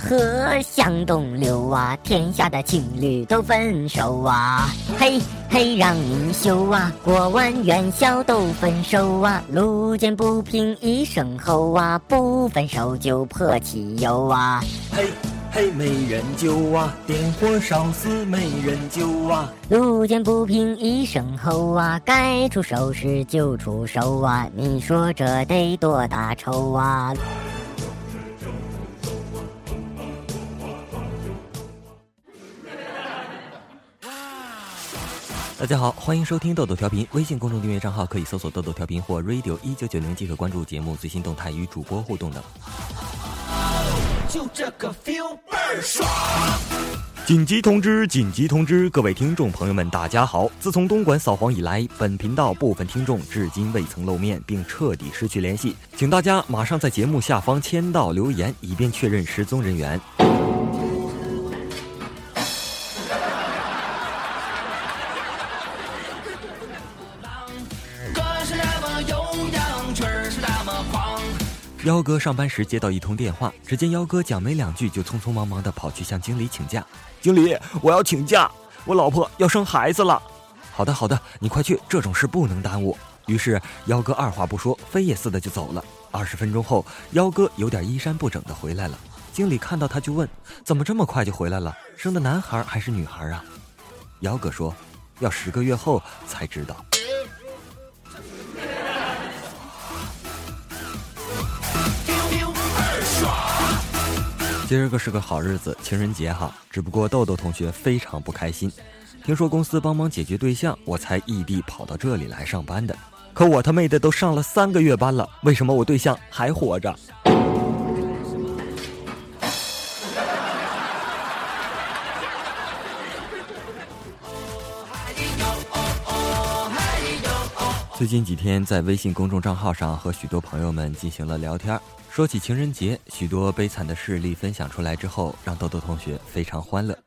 啊，河向东流啊，天下的情侣都分手啊。嘿嘿，让你羞啊，过完元宵都分手啊。路见不平一声吼啊，不分手就泼汽油啊。嘿。嘿，没人救啊！点火烧死没人救啊！路见不平一声吼啊，该出手时就出手啊！你说这得多大仇啊？大家好，欢迎收听豆豆调频，微信公众订阅账号可以搜索豆豆调频或 radio 一九九零即可关注节目最新动态与主播互动等。就这个 feel 倍儿爽！紧急通知！紧急通知！各位听众朋友们，大家好！自从东莞扫黄以来，本频道部分听众至今未曾露面，并彻底失去联系，请大家马上在节目下方签到留言，以便确认失踪人员。幺哥上班时接到一通电话，只见幺哥讲没两句就匆匆忙忙地跑去向经理请假。经理，我要请假，我老婆要生孩子了。好的好的，你快去，这种事不能耽误。于是幺哥二话不说，飞也似的就走了。二十分钟后，幺哥有点衣衫不整的回来了。经理看到他就问：怎么这么快就回来了？生的男孩还是女孩啊？幺哥说：要十个月后才知道。今儿个是个好日子，情人节哈。只不过豆豆同学非常不开心，听说公司帮忙解决对象，我才异地跑到这里来上班的。可我他妹的都上了三个月班了，为什么我对象还活着？最近几天在微信公众账号上和许多朋友们进行了聊天。说起情人节，许多悲惨的事例分享出来之后，让豆豆同学非常欢乐。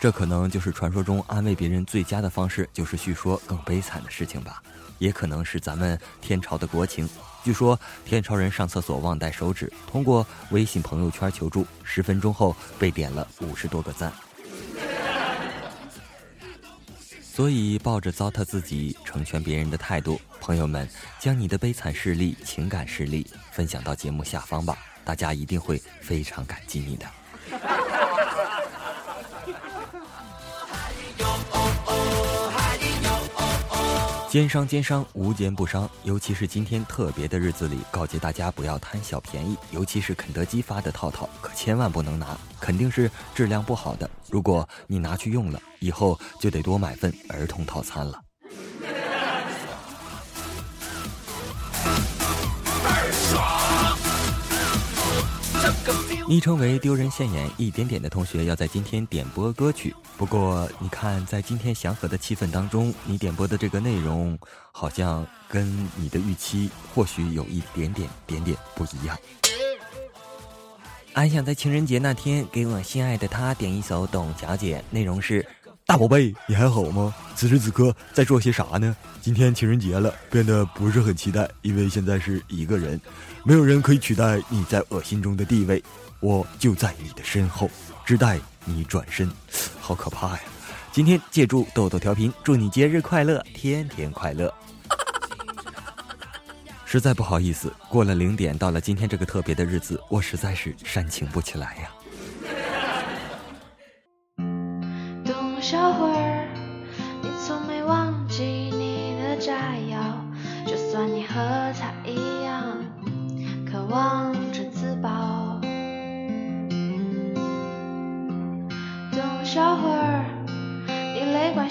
这可能就是传说中安慰别人最佳的方式，就是叙说更悲惨的事情吧。也可能是咱们天朝的国情。据说天朝人上厕所忘带手纸，通过微信朋友圈求助，十分钟后被点了五十多个赞。所以，抱着糟蹋自己、成全别人的态度，朋友们，将你的悲惨事例、情感事例分享到节目下方吧，大家一定会非常感激你的。奸商奸商，无奸不商。尤其是今天特别的日子里，告诫大家不要贪小便宜。尤其是肯德基发的套套，可千万不能拿，肯定是质量不好的。如果你拿去用了，以后就得多买份儿童套餐了。昵称为“丢人现眼一点点”的同学要在今天点播歌曲。不过，你看，在今天祥和的气氛当中，你点播的这个内容好像跟你的预期或许有一点点点点不一样。俺想在情人节那天给我心爱的他点一首《董小姐》，内容是：大宝贝，你还好吗？此时此刻在做些啥呢？今天情人节了，变得不是很期待，因为现在是一个人，没有人可以取代你在我心中的地位。我就在你的身后，只待你转身，好可怕呀！今天借助豆豆调频，祝你节日快乐，天天快乐。实在不好意思，过了零点，到了今天这个特别的日子，我实在是煽情不起来呀。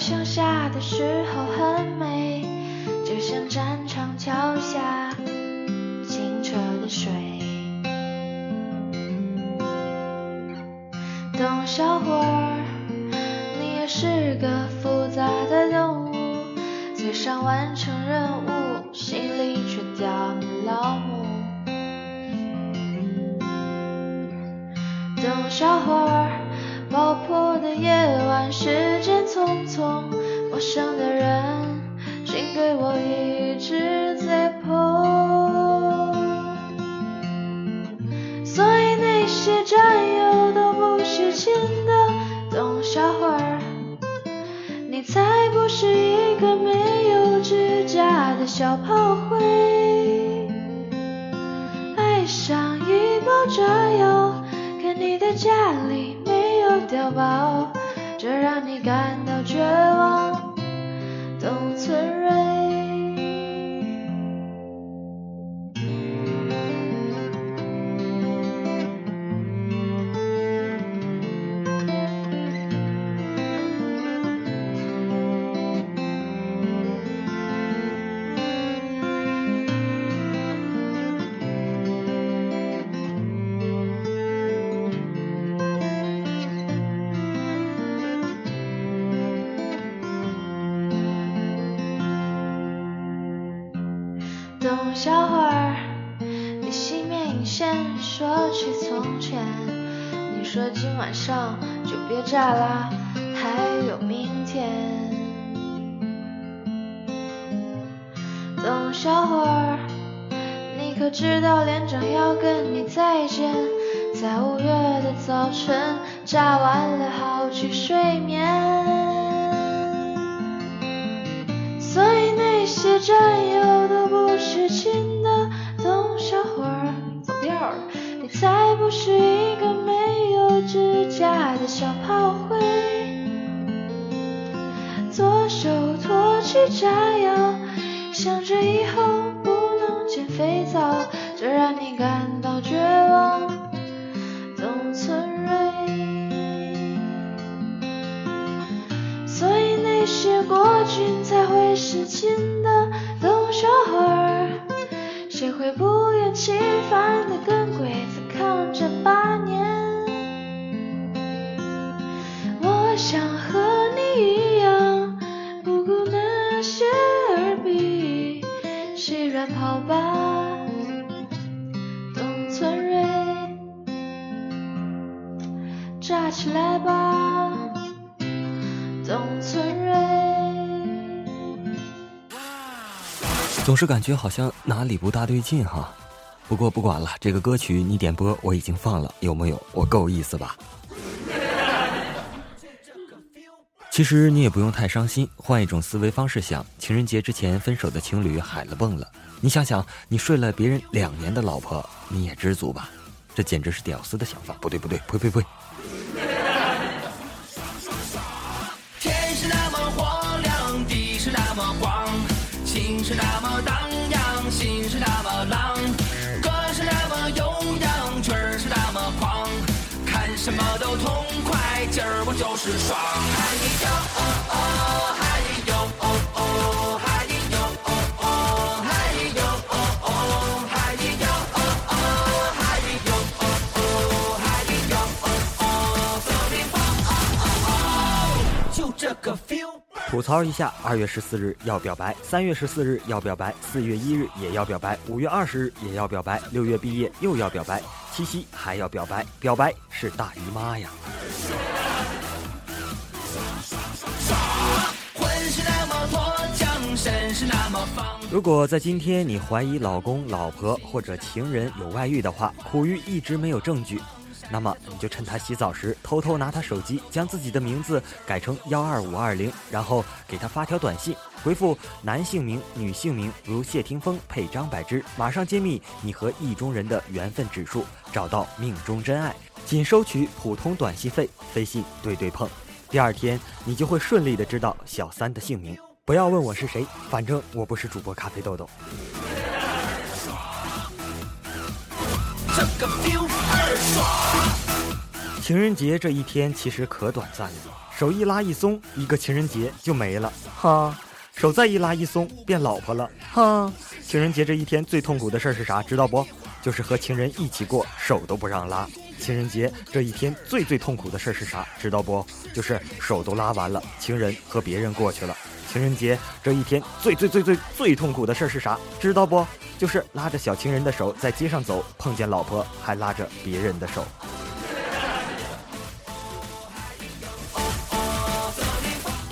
泪光向下的时候很美，就像战场桥下清澈的水。董小会儿，你也是个复杂的动物，嘴上完成任务，心里却吊儿郎当。董小会儿。爆破的夜晚，时间匆匆，陌生的人，请给我一支 Zippo。所以那些战友都不是真的，懂笑话儿。你才不是一个没有指甲的小炮灰。抱，这让你感到绝望。董小花，你熄灭引线，说起从前。你说今晚上就别炸啦，还有明天。董小花，你可知道连长要跟你再见？在五月的早晨，炸完了好去睡眠。所以那些战友都不是亲的，董小花走调了，你才不是一个没有指甲的小炮灰。左手托起炸药，想着以后不能捡肥皂，这让你感到绝望。董存瑞。所以那些国军才会是亲的，董小花，谁会不厌其烦的跟鬼子抗战八年？我想和你一样，不顾那些耳鼻，谁软跑吧，董存瑞，炸起来吧。总是感觉好像哪里不大对劲哈。不过不管了，这个歌曲你点播我已经放了，有没有？我够意思吧？其实你也不用太伤心，换一种思维方式想，情人节之前分手的情侣海了蹦了。你想想，你睡了别人两年的老婆，你也知足吧？这简直是屌丝的想法。不对不对，呸呸呸！是那么荡漾，心是那么浪，歌是那么悠扬，曲儿是那么狂，看什么都痛快，今儿我就是爽。喊你跳哦哦，吐槽一下，二月十四日要表白，三月十四日要表白，四月一日也要表白，五月二十日也要表白，六月毕业又要表白，七夕还要表白，表白是大姨妈呀！如果在今天你怀疑老公、老婆或者情人有外遇的话，苦于一直没有证据，那么你就趁他洗澡时偷偷拿他手机，将自己的名字改成幺二五二零，然后给他发条短信，回复男姓名、女姓名，如谢霆锋配张柏芝，马上揭秘你和意中人的缘分指数，找到命中真爱，仅收取普通短信费，飞信对对碰。第二天你就会顺利的知道小三的姓名。不要问我是谁，反正我不是主播咖啡豆豆。情人节这一天其实可短暂了，手一拉一松，一个情人节就没了，哈。手再一拉一松，变老婆了，哈。情人节这一天最痛苦的事儿是啥？知道不？就是和情人一起过，手都不让拉。情人节这一天最最痛苦的事儿是啥？知道不？就是手都拉完了，情人和别人过去了。情人节这一天最最最最最痛苦的事儿是啥？知道不？就是拉着小情人的手在街上走，碰见老婆还拉着别人的手。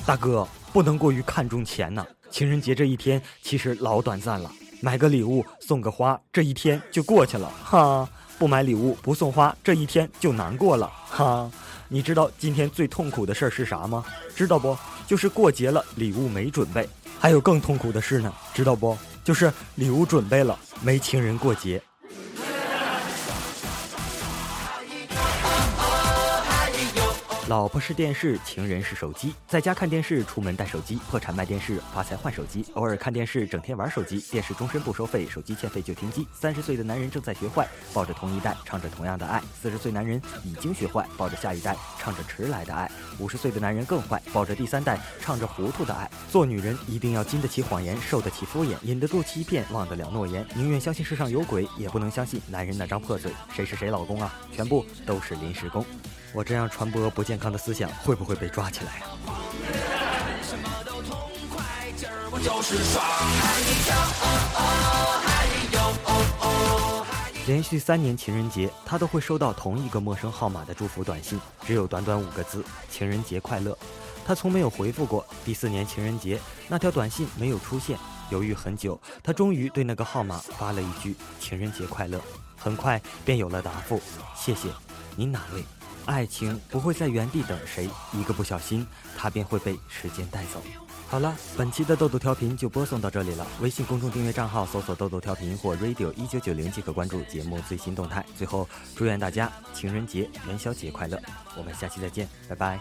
大哥，不能过于看重钱呐、情人节这一天其实老短暂了，买个礼物送个花，这一天就过去了，哈。不买礼物不送花，这一天就难过了，哈。你知道今天最痛苦的事儿是啥吗？知道不？就是过节了，礼物没准备。还有更痛苦的事呢，知道不？就是礼物准备了，没情人过节。老婆是电视，情人是手机。在家看电视，出门带手机，破产卖电视，发财换手机。偶尔看电视，整天玩手机。电视终身不收费，手机欠费就停机。三十岁的男人正在学坏，抱着同一代，唱着同样的爱。四十岁男人已经学坏，抱着下一代，唱着迟来的爱。五十岁的男人更坏，抱着第三代，唱着糊涂的爱。做女人一定要经得起谎言，受得起敷衍，忍得住欺骗，忘得了诺言。宁愿相信世上有鬼，也不能相信男人那张破嘴。谁是谁老公啊？全部都是临时工。我这样传播不见健康的思想，会不会被抓起来呀？连续三年情人节，他都会收到同一个陌生号码的祝福短信，只有短短五个字：“情人节快乐。”他从没有回复过。第四年情人节，那条短信没有出现，犹豫很久，他终于对那个号码发了一句：“情人节快乐。”很快便有了答复：“谢谢，您哪位？”爱情不会在原地等谁，一个不小心，他便会被时间带走。好了，本期的豆豆调频就播送到这里了。微信公众订阅账号搜索“豆豆调频”或 “radio 一九九零”即可关注节目最新动态。最后，祝愿大家情人节、元宵节快乐！我们下期再见，拜拜。